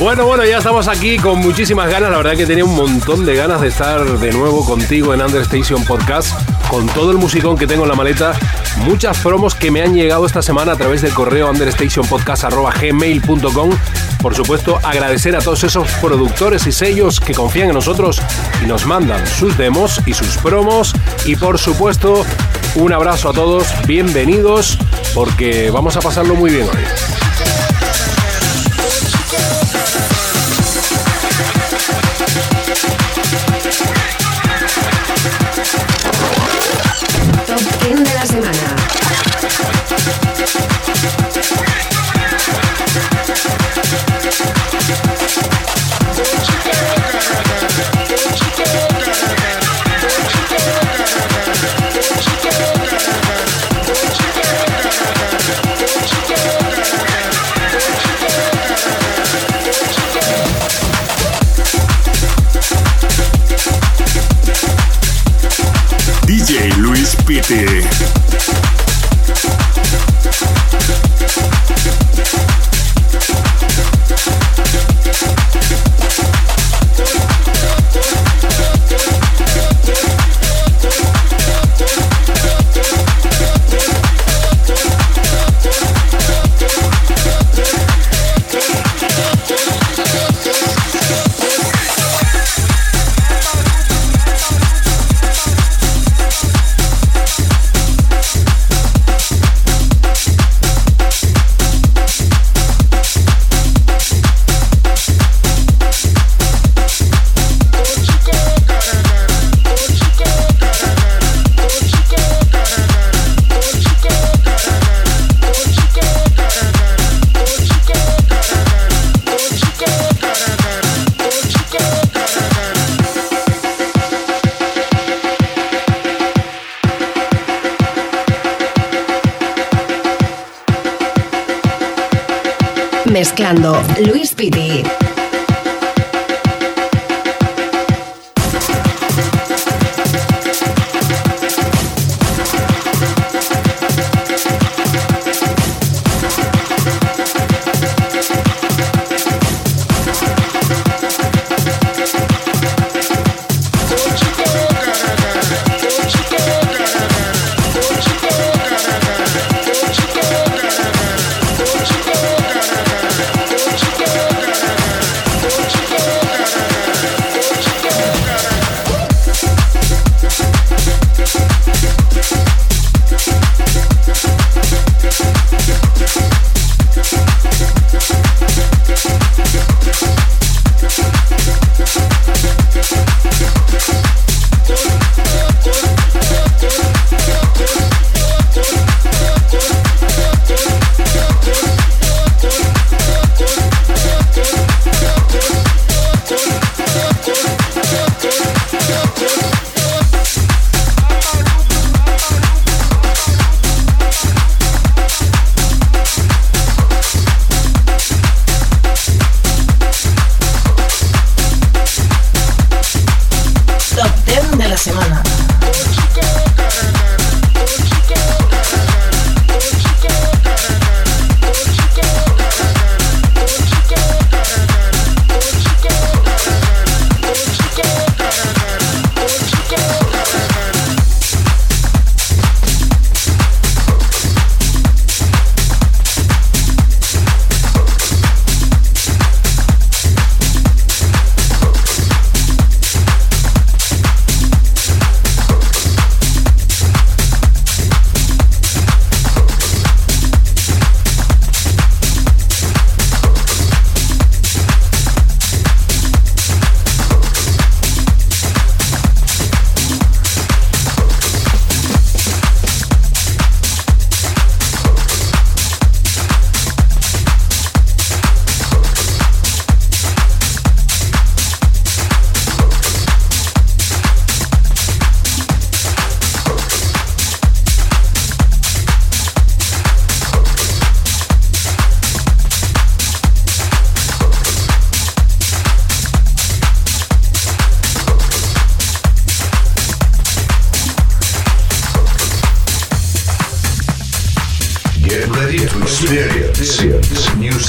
Bueno, bueno, ya estamos aquí con muchísimas ganas. La verdad que tenía un montón de ganas de estar de nuevo contigo en Understation Podcast con todo el musicón que tengo en la maleta, muchas promos que me han llegado esta semana a través del correo understationpodcast.gmail.com. Por supuesto, agradecer a todos esos productores y sellos que confían en nosotros y nos mandan sus demos y sus promos. Y por supuesto, un abrazo a todos, bienvenidos, porque vamos a pasarlo muy bien hoy. Music.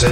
Ponce.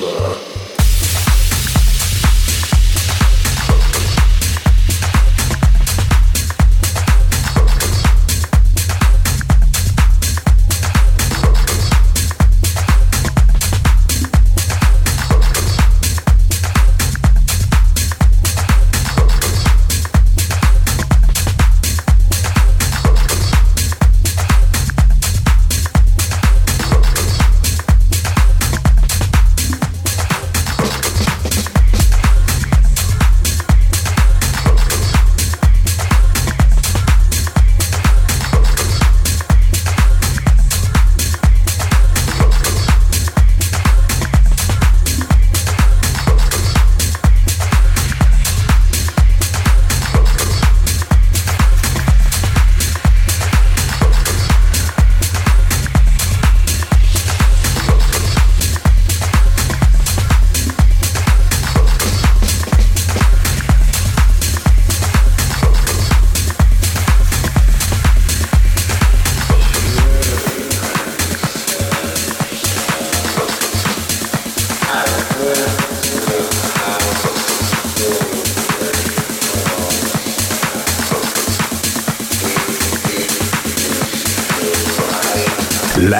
Love.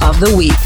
of the week.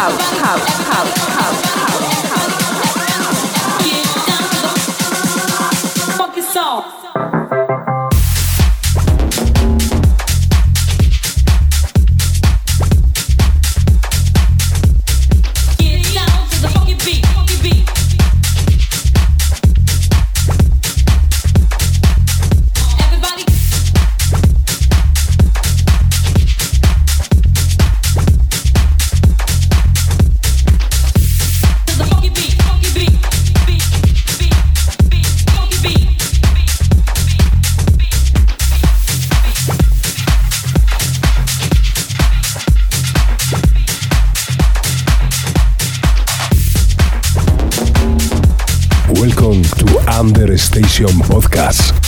house. Welcome to Under Station Podcast.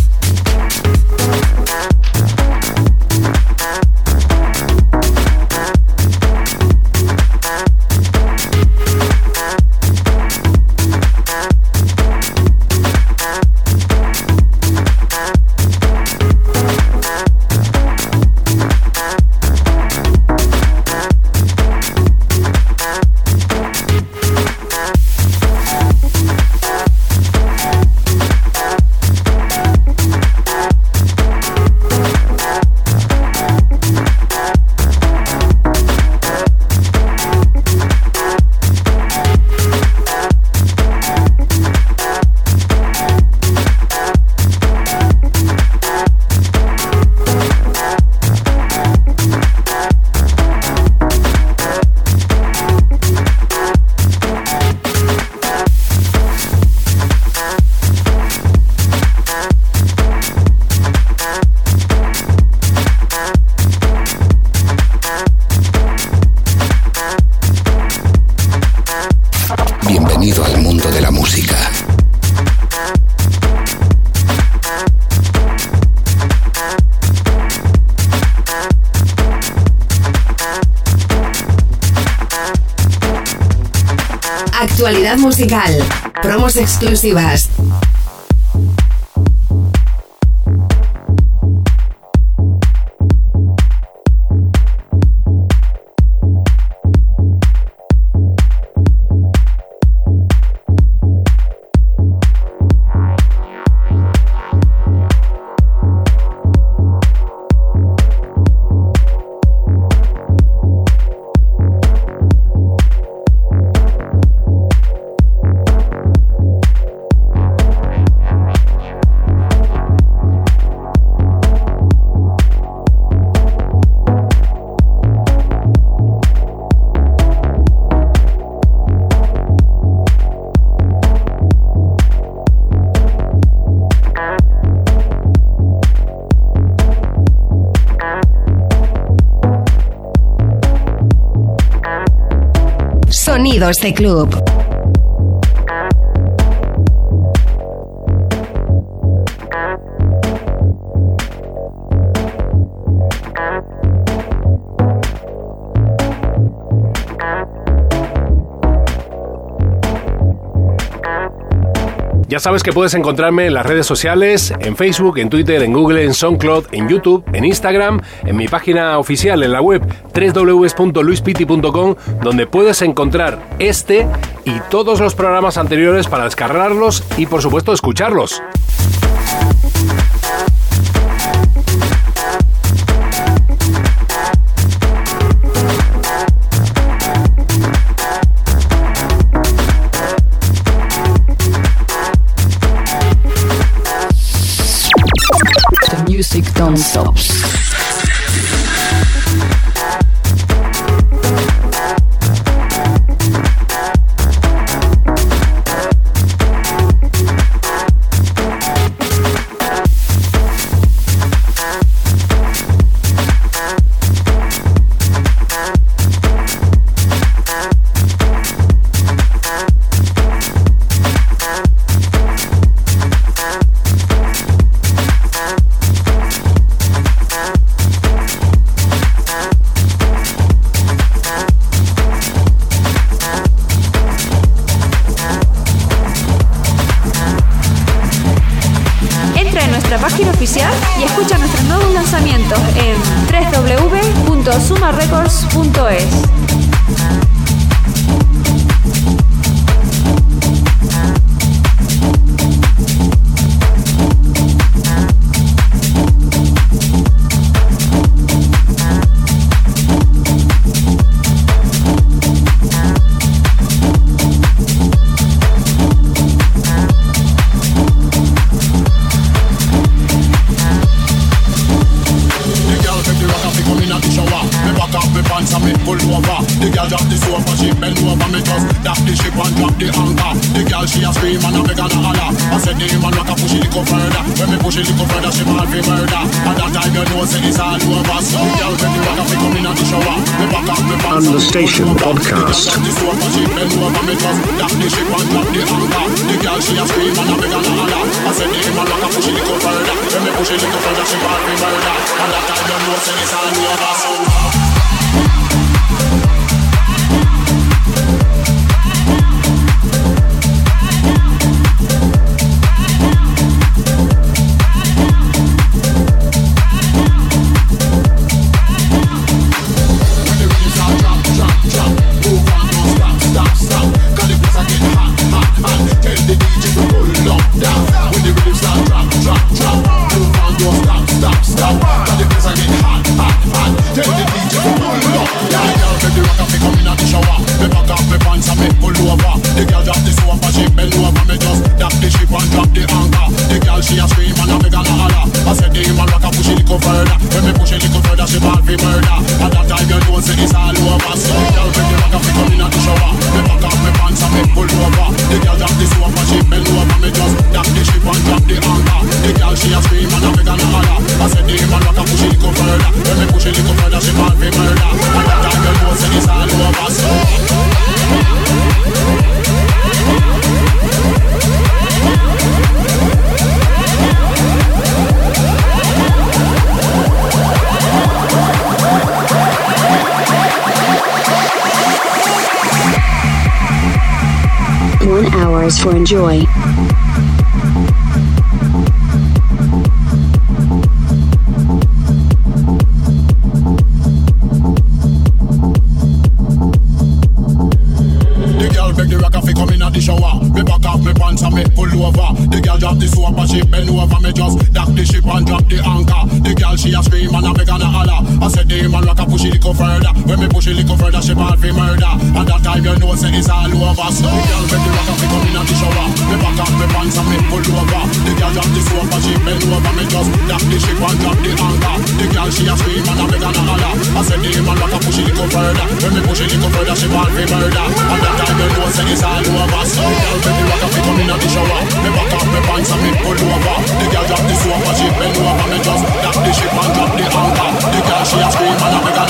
promos exclusivas, Bienvenidos de club. sabes que puedes encontrarme en las redes sociales, en Facebook, en Twitter, en Google, en SoundCloud, en YouTube, en Instagram, en mi página oficial, en la web www.luispiti.com, donde puedes encontrar este y todos los programas anteriores para descargarlos y por supuesto escucharlos. don't stop. For enjoy. push it little further. When me push it little further, she ball for murder. And that time you know say it's all over. So the girl make the rock up, come in and the shower. Me back up, me pants and me pull over. The girl drop the sofa, she bend over. Me just drop the ship and drop the anchor. The girl she a scream and a beg and a holler. I said the man rock up, push it little further. When me push it little further, she ball for murder. And that time you know say it's all over. So the girl make the rock up, come in and the shower. Me back up, me pants and me pull over. The girl drop the sofa, she bend over. Me just drop the ship and drop the anchor. The girl she a scream and a beg and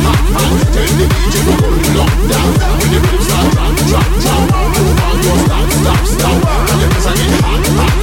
Stop, stop, stop. And the place I get hot, hot.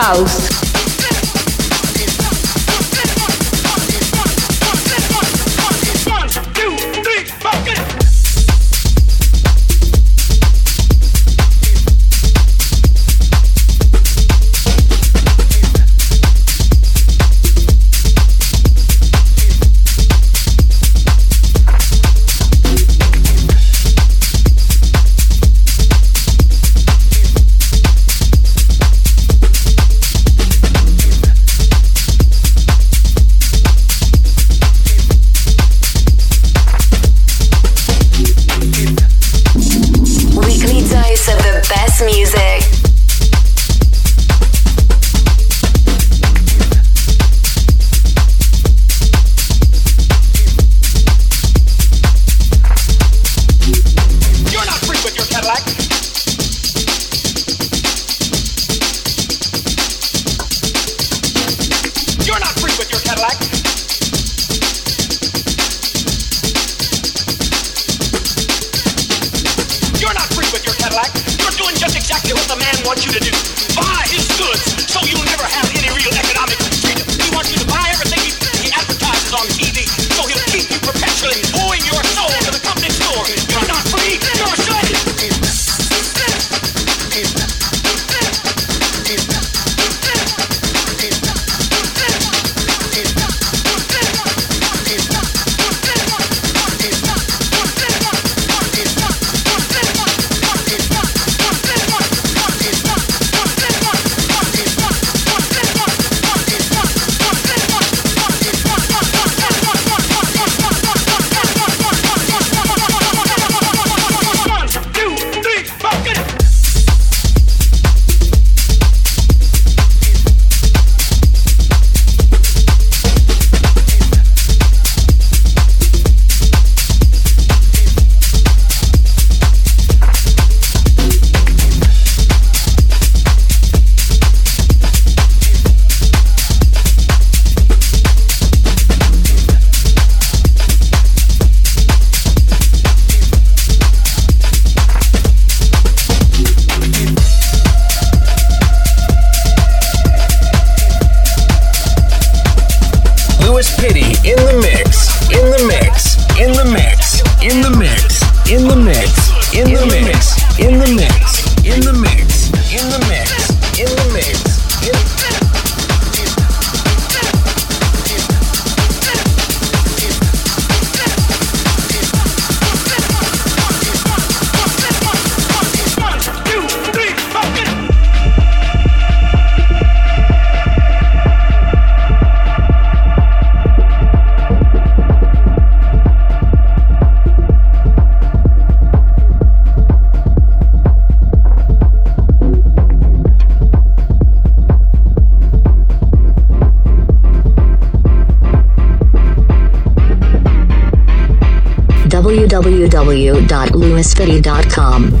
House. thomasfitty.com.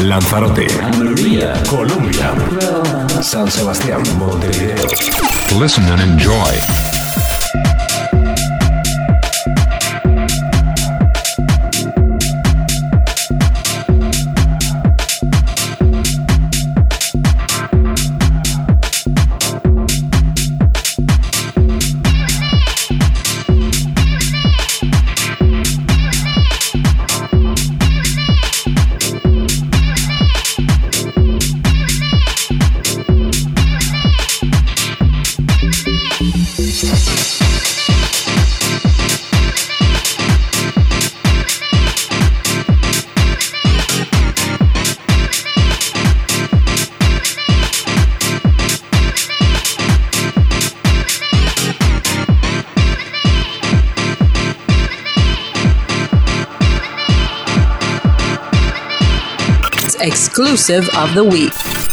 Lanzarote, Colombia, San Sebastián, Montevideo. Listen and enjoy. of the week.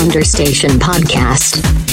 Understation Podcast.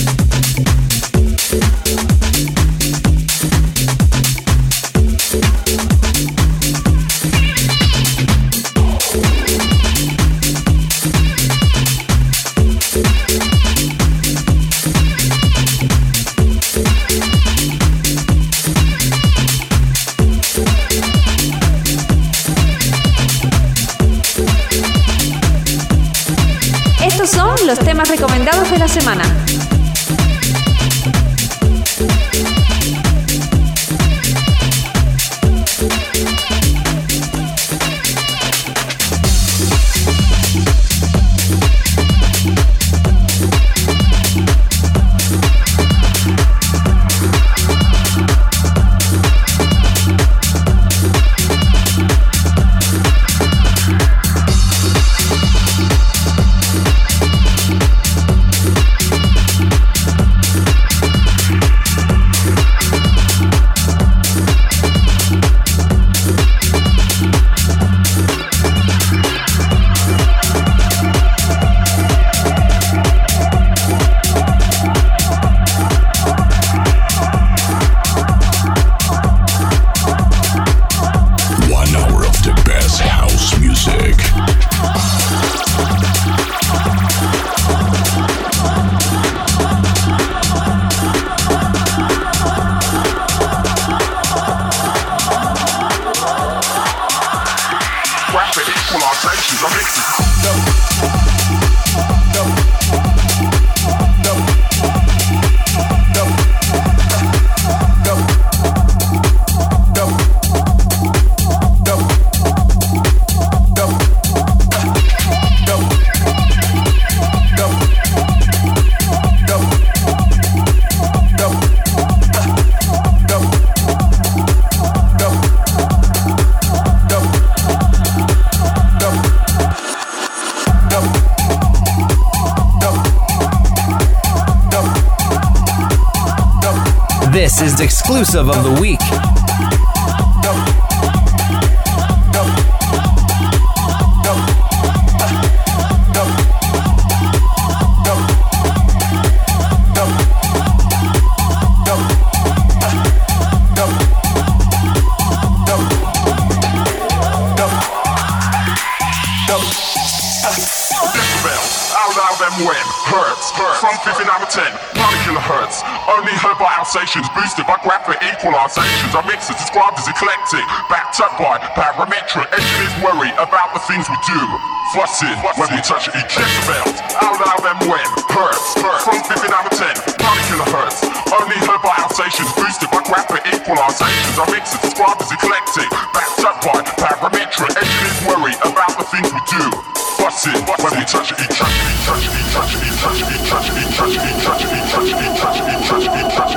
exclusive of the variations. I mix it, described as eclectic. Backed up by parametric. Engineers worry about the things we do. Fussing when we touch it, it gets loud and when hurts, hurts. From 15 out of 10, party killer Only heard by Alsatians, boosted by rapper equalizations. I mix described as eclectic. Backed up by parametric. Engineers worry about the things we do. Fussing when we touch it, it touch it, touch it, touch it, touch it, touch it, touch it, touch it, touch it, touch it, touch it, touch it, touch it.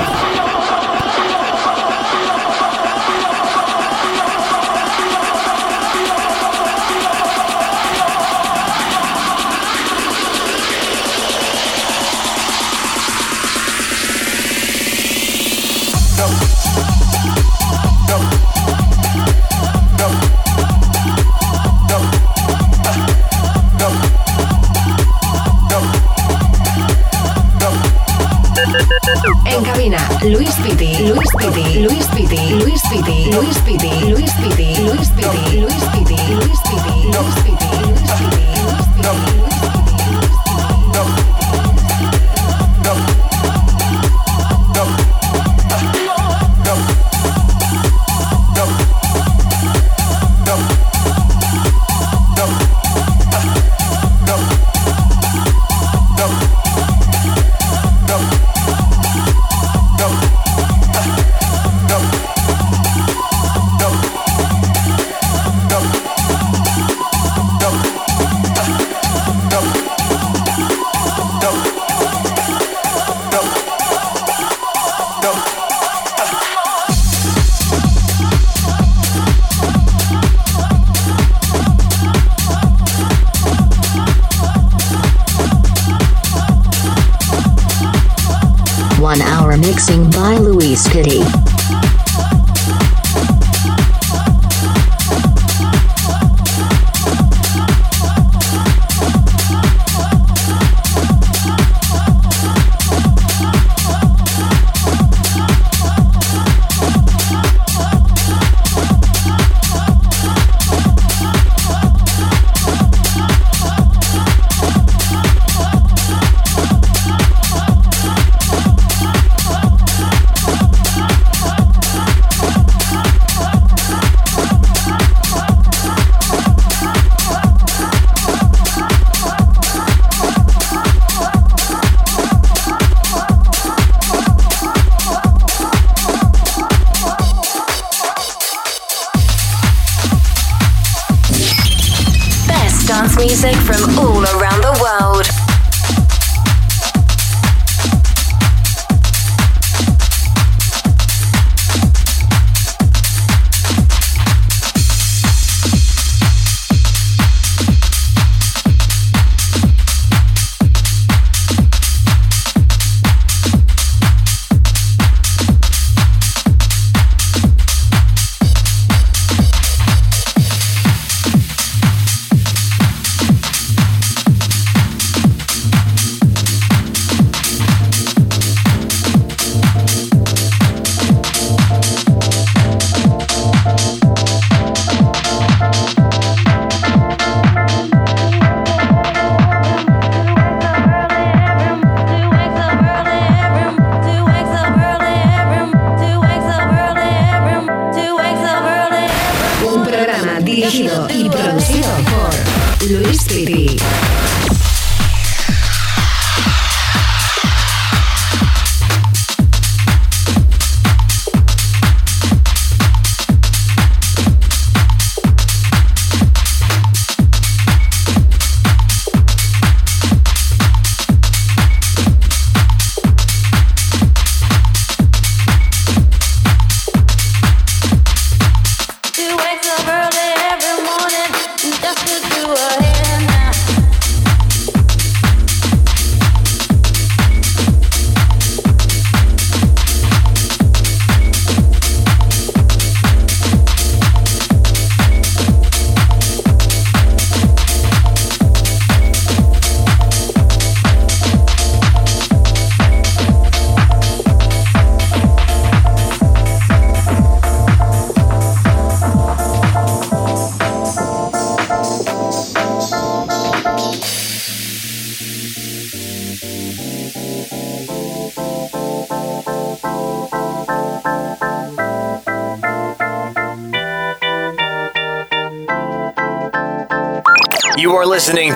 En cabina, Luis Piti, Luis Piti, Luis Piti, Luis Piti, Luis Piti, Luis Piti, Luis Piti, Luis Piti, Luis Piti, Luis Piti, Luis Luis Piti. One hour mixing by Louise Kitty. y producido por Luis Piri.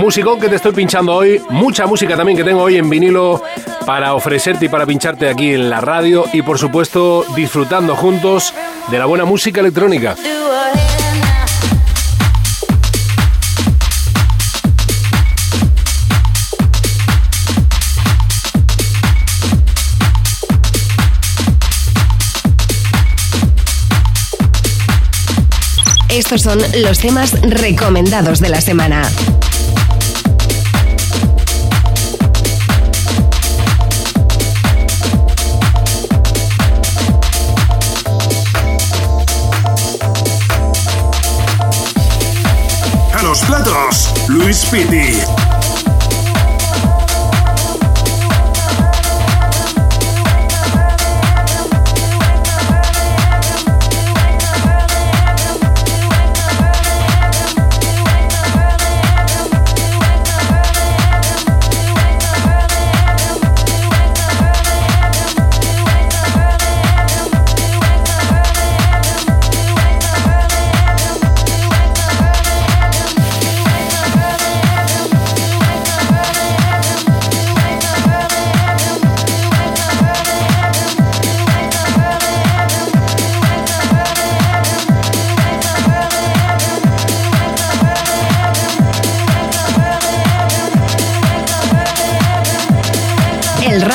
Músico que te estoy pinchando hoy, mucha música también que tengo hoy en vinilo para ofrecerte y para pincharte aquí en la radio y por supuesto disfrutando juntos de la buena música electrónica. Estos son los temas recomendados de la semana. platos, Luis Piti.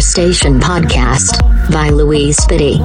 Station Podcast by Louise Spitty.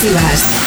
exclusivas.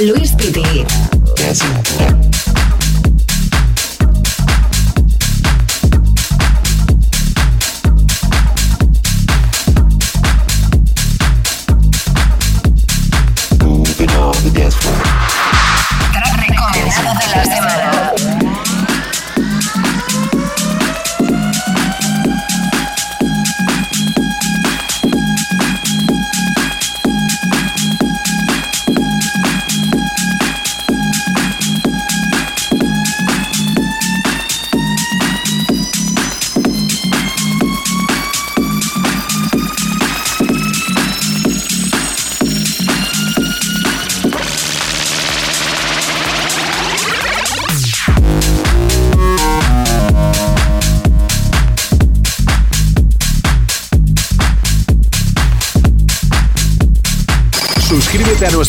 Luis Piti.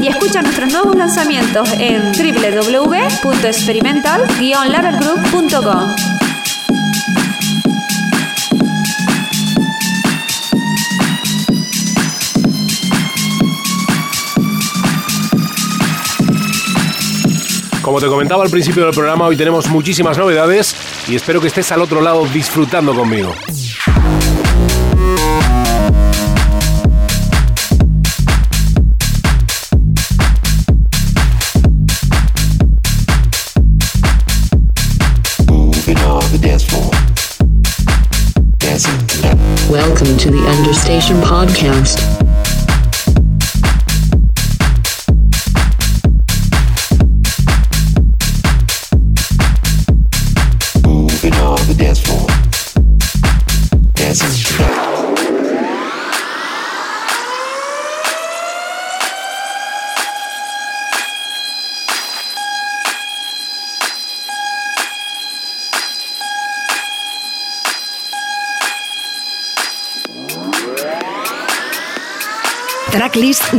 y escucha nuestros nuevos lanzamientos en wwwexperimental Como te comentaba al principio del programa, hoy tenemos muchísimas novedades y espero que estés al otro lado disfrutando conmigo. listening to the Understation Podcast.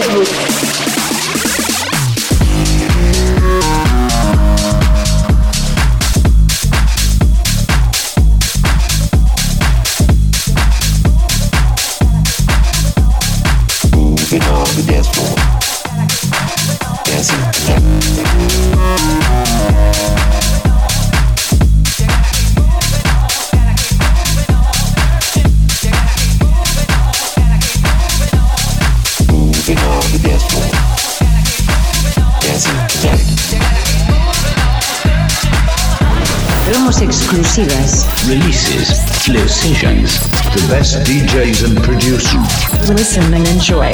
Facebook. sessions. The best DJs and producers. Listen and enjoy.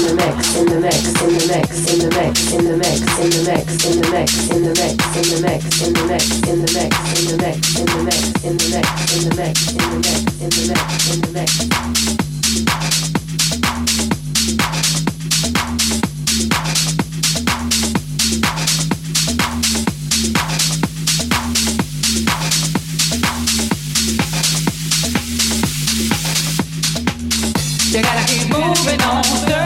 in the mix in the mix in the mix in the mix in the mix in the mix in the mix in the mix in the mix in the mix in the mix in the mix in the mix in the mix In In In the the the mix. mix. mix.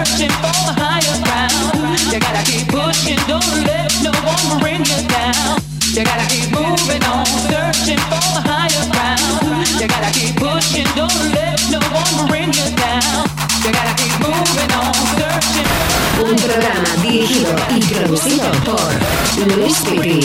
searching for a higher ground. You gotta keep pushing, don't let no one bring you down. You gotta keep moving on, searching for a higher ground. You gotta keep pushing, don't let no one bring you down. You gotta keep moving on, searching. for. the Un programa dirigido y producido por Luis Pippi.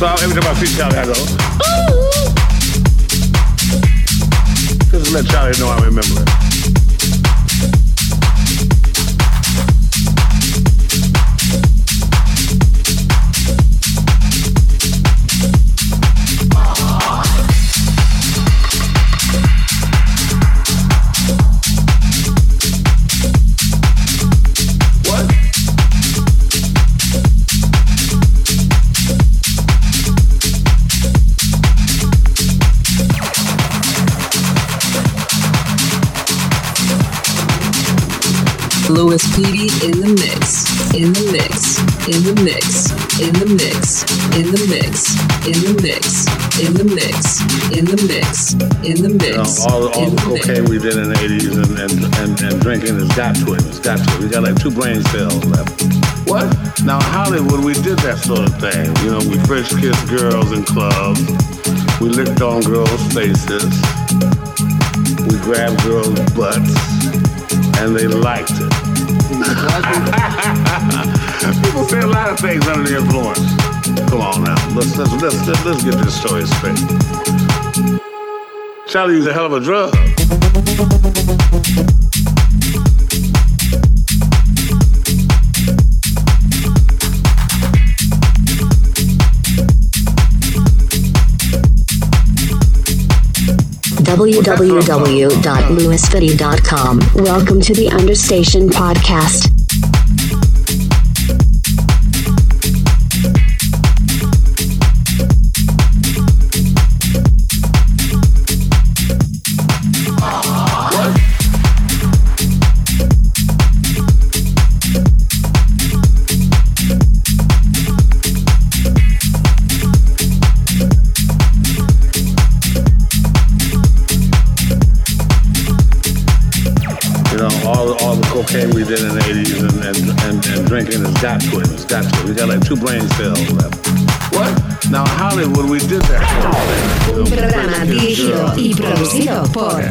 Sağ evde basit çalıyordu. Just let Charlie know I remember. in the mix, in the mix, in the mix, in the mix, in the mix, in the mix, in the mix. You know, all all the cocaine we did in the 80s and, and, and, and drinking has got to it. It's got to it. We got like two brain cells left. What? Now, Hollywood, we did that sort of thing. You know, we French kissed girls in clubs. We licked on girls' faces. We grabbed girls' butts. And they liked it. people say a lot of things under the influence. Come on now, let's let's let's let's, let's get this story straight. Charlie a hell of a drug. www.lewisfitty.com. Welcome to the Understation Podcast. What? Now Hollywood we did that. Un programa dirigido y producido por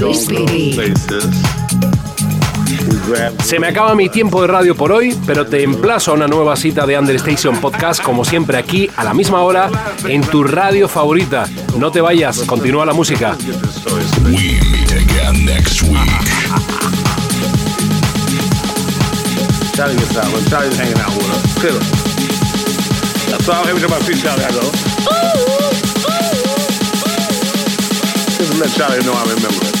Luis Piri. Se me acaba mi tiempo de radio por hoy, pero te emplazo a una nueva cita de Understation Podcast, como siempre aquí, a la misma hora, en tu radio favorita. No te vayas, continúa la música. We meet again next week. was hanging out song. Here we go about two Charlie Addo. Just let Charlie know I remember